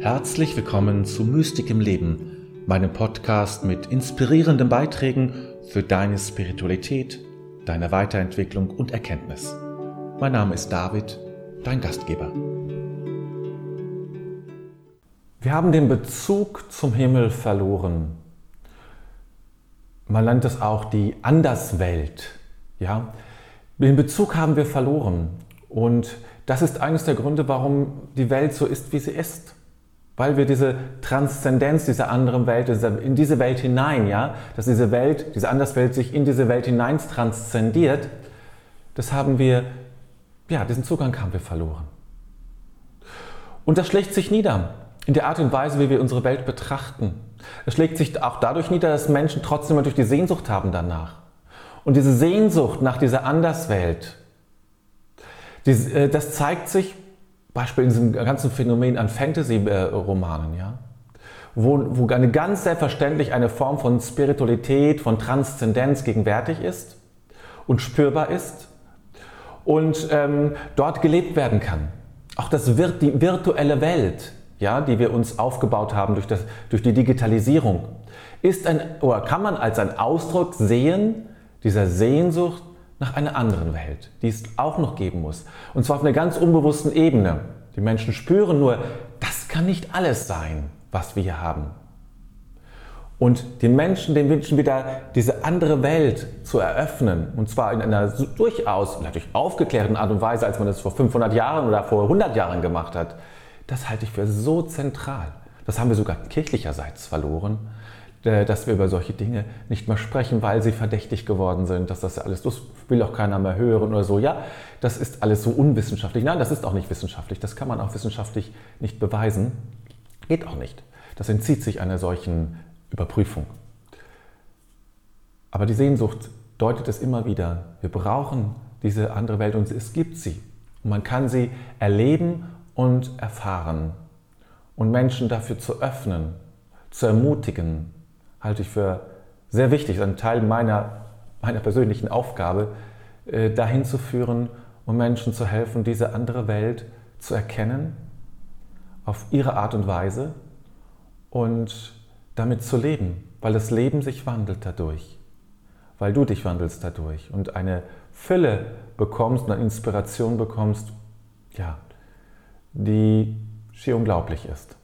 Herzlich willkommen zu Mystik im Leben, meinem Podcast mit inspirierenden Beiträgen für deine Spiritualität, deine Weiterentwicklung und Erkenntnis. Mein Name ist David, dein Gastgeber. Wir haben den Bezug zum Himmel verloren. Man nennt es auch die Anderswelt. Ja? Den Bezug haben wir verloren. Und das ist eines der Gründe, warum die Welt so ist, wie sie ist. Weil wir diese Transzendenz dieser anderen Welt, in diese Welt hinein, ja, dass diese Welt, diese Anderswelt sich in diese Welt hinein transzendiert, das haben wir, ja, diesen Zugang haben wir verloren. Und das schlägt sich nieder in der Art und Weise, wie wir unsere Welt betrachten. Es schlägt sich auch dadurch nieder, dass Menschen trotzdem natürlich die Sehnsucht haben danach. Und diese Sehnsucht nach dieser Anderswelt, äh, das zeigt sich Beispiel in diesem ganzen Phänomen an Fantasy-Romanen, ja? wo, wo eine ganz selbstverständlich eine Form von Spiritualität, von Transzendenz gegenwärtig ist und spürbar ist und ähm, dort gelebt werden kann. Auch das wird die virtuelle Welt, ja, die wir uns aufgebaut haben durch, das, durch die Digitalisierung, ist ein, oder kann man als ein Ausdruck sehen dieser Sehnsucht nach einer anderen Welt, die es auch noch geben muss. Und zwar auf einer ganz unbewussten Ebene. Die Menschen spüren nur, das kann nicht alles sein, was wir hier haben. Und den Menschen, den Menschen wieder diese andere Welt zu eröffnen, und zwar in einer durchaus natürlich aufgeklärten Art und Weise, als man das vor 500 Jahren oder vor 100 Jahren gemacht hat, das halte ich für so zentral. Das haben wir sogar kirchlicherseits verloren. Äh, dass wir über solche Dinge nicht mehr sprechen, weil sie verdächtig geworden sind, dass das alles, das will auch keiner mehr hören oder so. Ja, das ist alles so unwissenschaftlich. Nein, das ist auch nicht wissenschaftlich. Das kann man auch wissenschaftlich nicht beweisen. Geht auch nicht. Das entzieht sich einer solchen Überprüfung. Aber die Sehnsucht deutet es immer wieder. Wir brauchen diese andere Welt und es gibt sie. Und man kann sie erleben und erfahren. Und Menschen dafür zu öffnen, zu ermutigen, halte ich für sehr wichtig, ein Teil meiner, meiner persönlichen Aufgabe, äh, dahin zu führen, um Menschen zu helfen, diese andere Welt zu erkennen, auf ihre Art und Weise und damit zu leben, weil das Leben sich wandelt dadurch, weil du dich wandelst dadurch und eine Fülle bekommst und eine Inspiration bekommst, ja, die schier unglaublich ist.